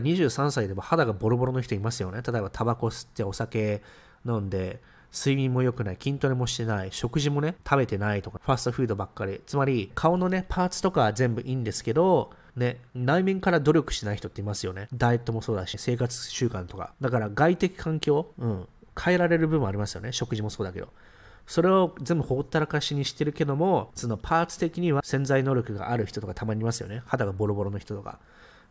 23歳でも肌がボロボロの人いますよね。例えばタバコ吸ってお酒飲んで、睡眠も良くない、筋トレもしてない、食事もね、食べてないとか、ファストフードばっかり。つまり、顔のね、パーツとかは全部いいんですけど、ね、内面から努力しない人っていますよね。ダイエットもそうだし、生活習慣とか。だから外的環境、うん、変えられる部分ありますよね。食事もそうだけど。それを全部ほったらかしにしてるけども、そのパーツ的には潜在能力がある人とかたまにいますよね。肌がボロボロの人とか。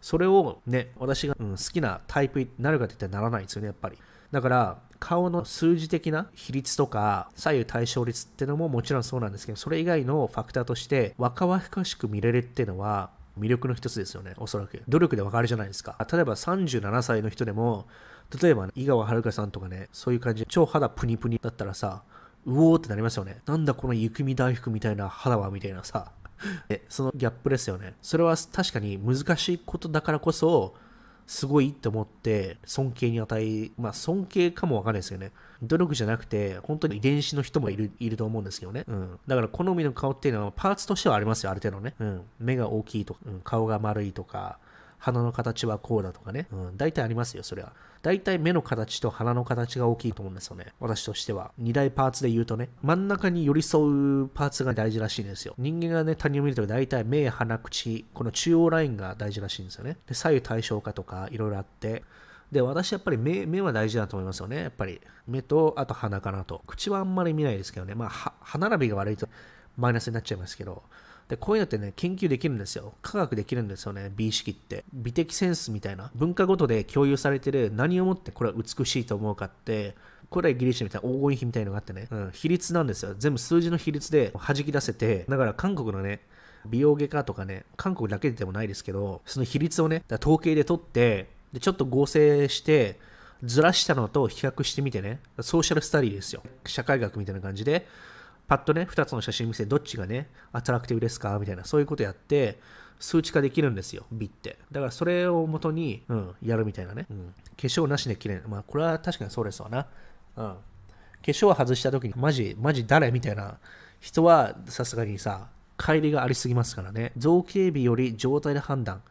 それをね、私が、うん、好きなタイプになるかって言ったらならないんですよね、やっぱり。だから、顔の数字的な比率とか左右対称率ってのももちろんそうなんですけど、それ以外のファクターとして若々しく見れるっていうのは魅力の一つですよね、おそらく。努力でわかるじゃないですか。例えば37歳の人でも、例えば、ね、井川遥さんとかね、そういう感じで超肌プニプニだったらさ、うおーってなりますよね。なんだこの雪見大福みたいな肌はみたいなさ。そのギャップですよね。それは確かに難しいことだからこそ、すごいって思って尊敬に値、まあ尊敬かもわかんないですよね。努力じゃなくて、本当に遺伝子の人もいるいると思うんですけどね。うん。だから好みの顔っていうのはパーツとしてはありますよ、ある程度ね。うん。目が大きいとか、うん、顔が丸いとか、鼻の形はこうだとかね。うん、大体ありますよ、それは。大体目の形と鼻の形が大きいと思うんですよね。私としては。二大パーツで言うとね、真ん中に寄り添うパーツが大事らしいんですよ。人間がね、他人を見ると大体目、鼻、口、この中央ラインが大事らしいんですよね。で、左右対称化とかいろいろあって、で、私やっぱり目目は大事だと思いますよね。やっぱり。目と、あと鼻かなと。口はあんまり見ないですけどね。まあ、歯並びが悪いとマイナスになっちゃいますけど。で、こういうのってね、研究できるんですよ。科学できるんですよね、美意識って。美的センスみたいな。文化ごとで共有されてる何をもってこれは美しいと思うかって、これはギリシャみたいな黄金比みたいなのがあってね、うん、比率なんですよ。全部数字の比率で弾き出せて、だから韓国のね、美容外科とかね、韓国だけでもないですけど、その比率をね、統計で取って、で、ちょっと合成して、ずらしたのと比較してみてね、ソーシャルスタディですよ。社会学みたいな感じで、パッとね、2つの写真見せ、どっちがね、アトラクティブですか？みたいな、そういうことやって、数値化できるんですよ、美って。だからそれをもとに、うん、やるみたいなね。うん、化粧なしで綺麗まあ、これは確かにそうですわな。うん。化粧を外した時に、マジ、マジ誰？みたいな人は、さすがにさ、乖離がありすぎますからね。造形美より状態で判断。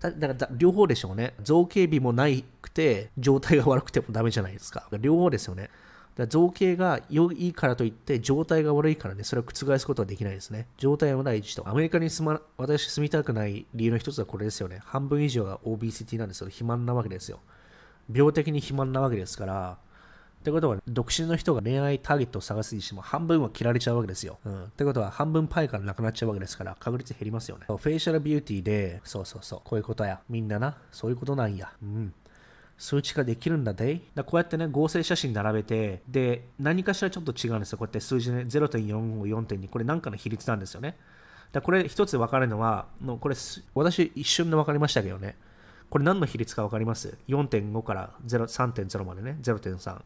だから両方でしょうね。造形美もないくて、状態が悪くてもダメじゃないですか。両方ですよね。だ造形が良いからといって状態が悪いからね、それを覆すことはできないですね。状態は第一と。アメリカに住ま、私住みたくない理由の一つはこれですよね。半分以上が OBCT なんですよ。肥満なわけですよ。病的に肥満なわけですから、ってことは、独身の人が恋愛ターゲットを探すにしても半分は切られちゃうわけですよ。うん。ってことは、半分パイからなくなっちゃうわけですから、確率減りますよね。フェイシャルビューティーで、そうそうそう、こういうことや。みんなな、そういうことなんや。うん。数値化できるんだで。だこうやってね、合成写真並べて、で、何かしらちょっと違うんですよ。こうやって数字ね、0.4を4.2、これなんかの比率なんですよね。だこれ一つ分かるのは、のこれ、私一瞬で分かりましたけどね。これ何の比率か分かります ?4.5 から3.0までね、0.3。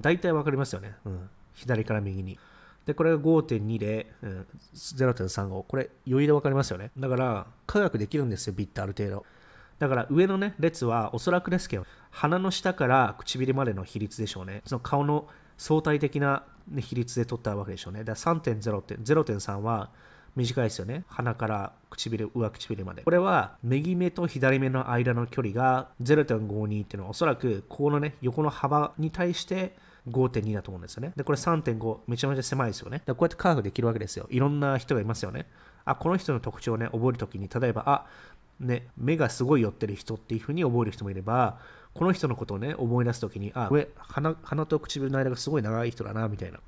大体分かりますよね。うん。左から右に。で、これが5.2で、うん、0.35。これ余裕で分かりますよね。だから、科学できるんですよ、ビットある程度。だから上のね、列はおそらくですけど、鼻の下から唇までの比率でしょうね。その顔の相対的な、比率で取ったわけでしょうね。だから3.0って、0.3は短いですよね。鼻から唇、上唇まで。これは右目と左目の間の距離が0.52っていうのはおそらくここのね、横の幅に対して5.2だと思うんですよね。で、これ3.5、めちゃめちゃ狭いですよね。でこうやって科学できるわけですよ。いろんな人がいますよね。あ、この人の特徴をね、覚えるときに、例えば、あ、ね、目がすごい寄ってる人っていうふうに覚える人もいれば、この人のことをね、思い出すときに、あ、上鼻、鼻と唇の間がすごい長い人だな、みたいな。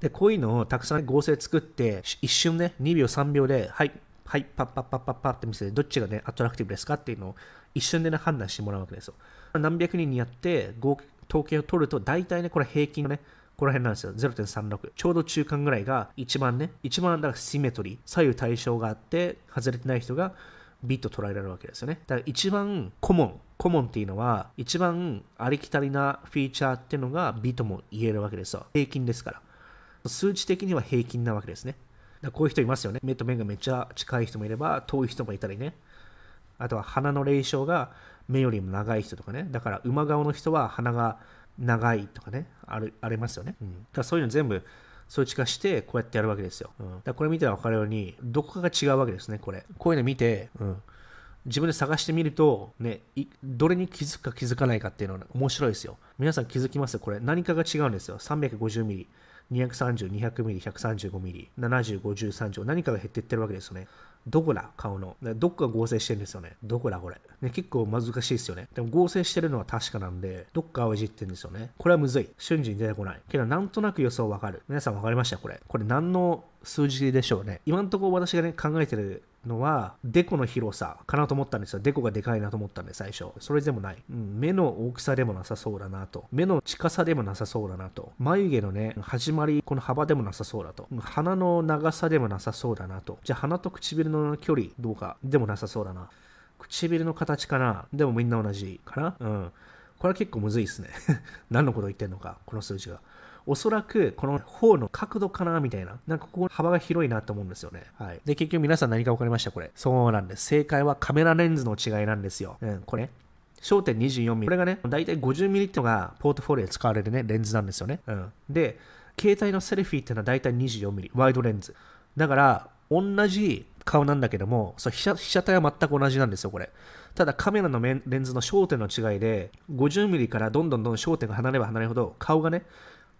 で、こういうのをたくさん合成作って、一瞬ね、2秒、3秒で、はい、はい、パッパッパッパッパッって見せて、どっちがね、アトラクティブですかっていうのを一瞬でね、判断してもらうわけですよ。何百人にやって、合統計を取ると、大体ね、これ平均のね、この辺なんですよ。0.36。ちょうど中間ぐらいが一番ね、一番だからシメトリー、左右対称があって、外れてない人がビット捉えられるわけですよね。だから一番コモン、コモンっていうのは一番ありきたりなフィーチャーっていうのがビットも言えるわけですよ。平均ですから。数値的には平均なわけですね。だこういう人いますよね。目と目がめっちゃ近い人もいれば、遠い人もいたりね。あとは鼻の霊障が目よりも長い人とかね。だから馬顔の人は鼻が長いとかね。あるありますよね。うん、だそういうの全部数値化してこうやってやるわけですよ。うん、だこれ見たら分かるように、どこかが違うわけですね、これ。こういうの見て、うん、自分で探してみると、ね、どれに気づくか気づかないかっていうのは、ね、面白いですよ。皆さん気づきますこれ何かが違うんですよ。350ミリ。230、200ミリ、135ミリ、70、50、30、何かが減っていってるわけですよね。どこだ？顔の。どこか合成してるんですよね。どこだこれ。ね、結構難しいですよね。でも合成してるのは確かなんで、どっかをいじってるんですよね。これはむずい。瞬時に出てこない。けどなんとなく予想わかる。皆さんわかりました？これ。これ何の数字でしょうね。今んところ私がね、考えてるのは、デコの広さかなと思ったんですよ。デコがでかいなと思ったんで、最初。それでもない。うん、目の大きさでもなさそうだなと。目の近さでもなさそうだなと。眉毛のね、始まり、この幅でもなさそうだと。鼻の長さでもなさそうだなと。じゃあ鼻と唇の距離どうかでもなさそうだな。唇の形かなでもみんな同じかなうん。これは結構むずいですね。何のこと言ってんのか、この数字が。おそらくこの方の角度かなみたいな。なんかここ幅が広いなと思うんですよね。はい。で、結局皆さん何か分かりました？これ。そうなんです。正解はカメラレンズの違いなんですよ。うん、これ。焦点 24mm。これがね、だいたい 50mm ってのがポートフォリオで使われるね、レンズなんですよね。うん。で、携帯のセルフィーっていうのはだいたい 24mm、ワイドレンズ。だから、同じ顔なんだけども、そう被写被写体は全く同じなんですよ、これ。ただカメラのレンズの焦点の違いで、50mm からどんどんどん焦点が離れれば離れるほど、顔がね、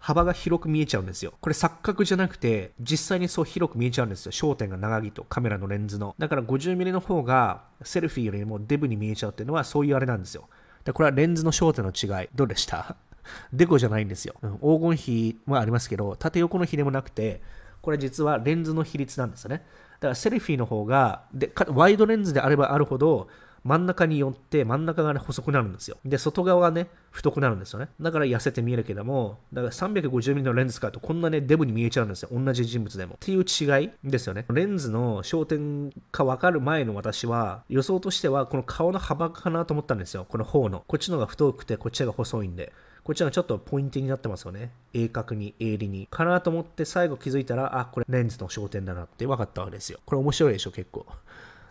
幅が広く見えちゃうんですよ。これ錯覚じゃなくて、実際にそう広く見えちゃうんですよ。焦点が長いと、カメラのレンズの。だから 50mm の方が、セルフィーよりもデブに見えちゃうっていうのは、そういうあれなんですよ。でこれはレンズの焦点の違い。どうでした？デコじゃないんですよ。黄金比はありますけど、縦横の比でもなくて、これ実はレンズの比率なんですよね。だからセルフィーの方が、でワイドレンズであればあるほど、真ん中によって真ん中が、ね、細くなるんですよ。で、外側がね、太くなるんですよね。だから痩せて見えるけども、だから 350mm のレンズ使うとこんなね、デブに見えちゃうんですよ。同じ人物でも。っていう違いですよね。レンズの焦点か分かる前の私は、予想としてはこの顔の幅かなと思ったんですよ。この方の。こっちの方が太くて、こっちが細いんで。こっちがちょっとポイントになってますよね。鋭角に、鋭利に。かなと思って最後気づいたら、あ、これレンズの焦点だなって分かったわけですよ。これ面白いでしょ、結構。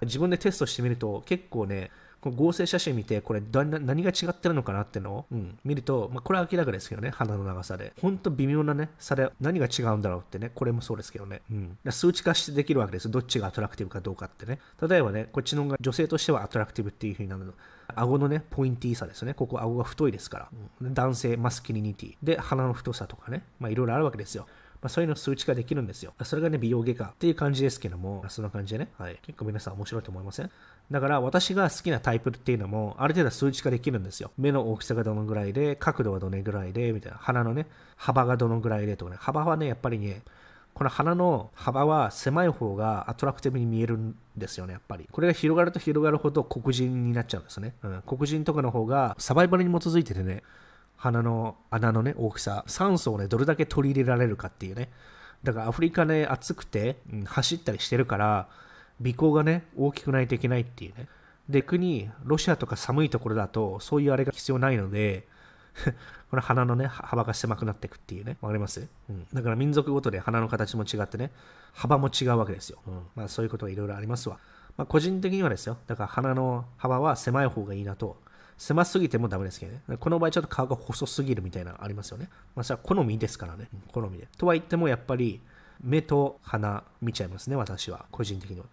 自分でテストしてみると結構ね、この合成写真見て、これ何が違ってるのかなってのを、うん、見ると、まあ、これは明らかですけどね、鼻の長さで。ほんと微妙なね、差で何が違うんだろうってね、これもそうですけどね。うん、数値化してできるわけです。どっちがアトラクティブかどうかってね。例えばね、こっちのが女性としてはアトラクティブっていう風になるの。顎のね、ポインティーさですね。ここ顎が太いですから。うん、男性、マスキリニティ。で、鼻の太さとかね。まあいろいろあるわけですよ。まあ、そういうの数値化できるんですよ。それがね、美容外科っていう感じですけども、そんな感じでね、はい、結構皆さん面白いと思いません？だから私が好きなタイプっていうのも、ある程度数値化できるんですよ。目の大きさがどのぐらいで、角度はどのぐらいで、みたいな。鼻のね、幅がどのぐらいでとかね。幅はね、やっぱりね、この鼻の幅は狭い方がアトラクティブに見えるんですよね、やっぱり。これが広がると広がるほど黒人になっちゃうんですね。うん、黒人とかの方がサバイバルに基づいててね、鼻の穴のね、大きさ、酸素をね、どれだけ取り入れられるかっていうね。だからアフリカね、暑くて、うん、走ったりしてるから、鼻孔がね、大きくないといけないっていうね。で、国、ロシアとか寒いところだと、そういうあれが必要ないので、この鼻のね、幅が狭くなっていくっていうね。わかります、うん、だから民族ごとで鼻の形も違ってね、幅も違うわけですよ。うん、まあそういうことがいろいろありますわ。まあ個人的にはですよ。だから鼻の幅は狭い方がいいなと。狭すぎてもダメですけどね。この場合ちょっと顔が細すぎるみたいなのありますよね。まあそれは好みですからね。好みで。とは言ってもやっぱり目と鼻見ちゃいますね、私は。個人的には。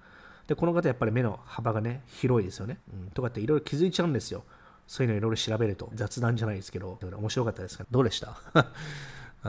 で、この方やっぱり目の幅がね、広いですよね。うん、とかっていろいろ気づいちゃうんですよ。そういうのいろいろ調べると雑談じゃないですけど、面白かったですかどうでした？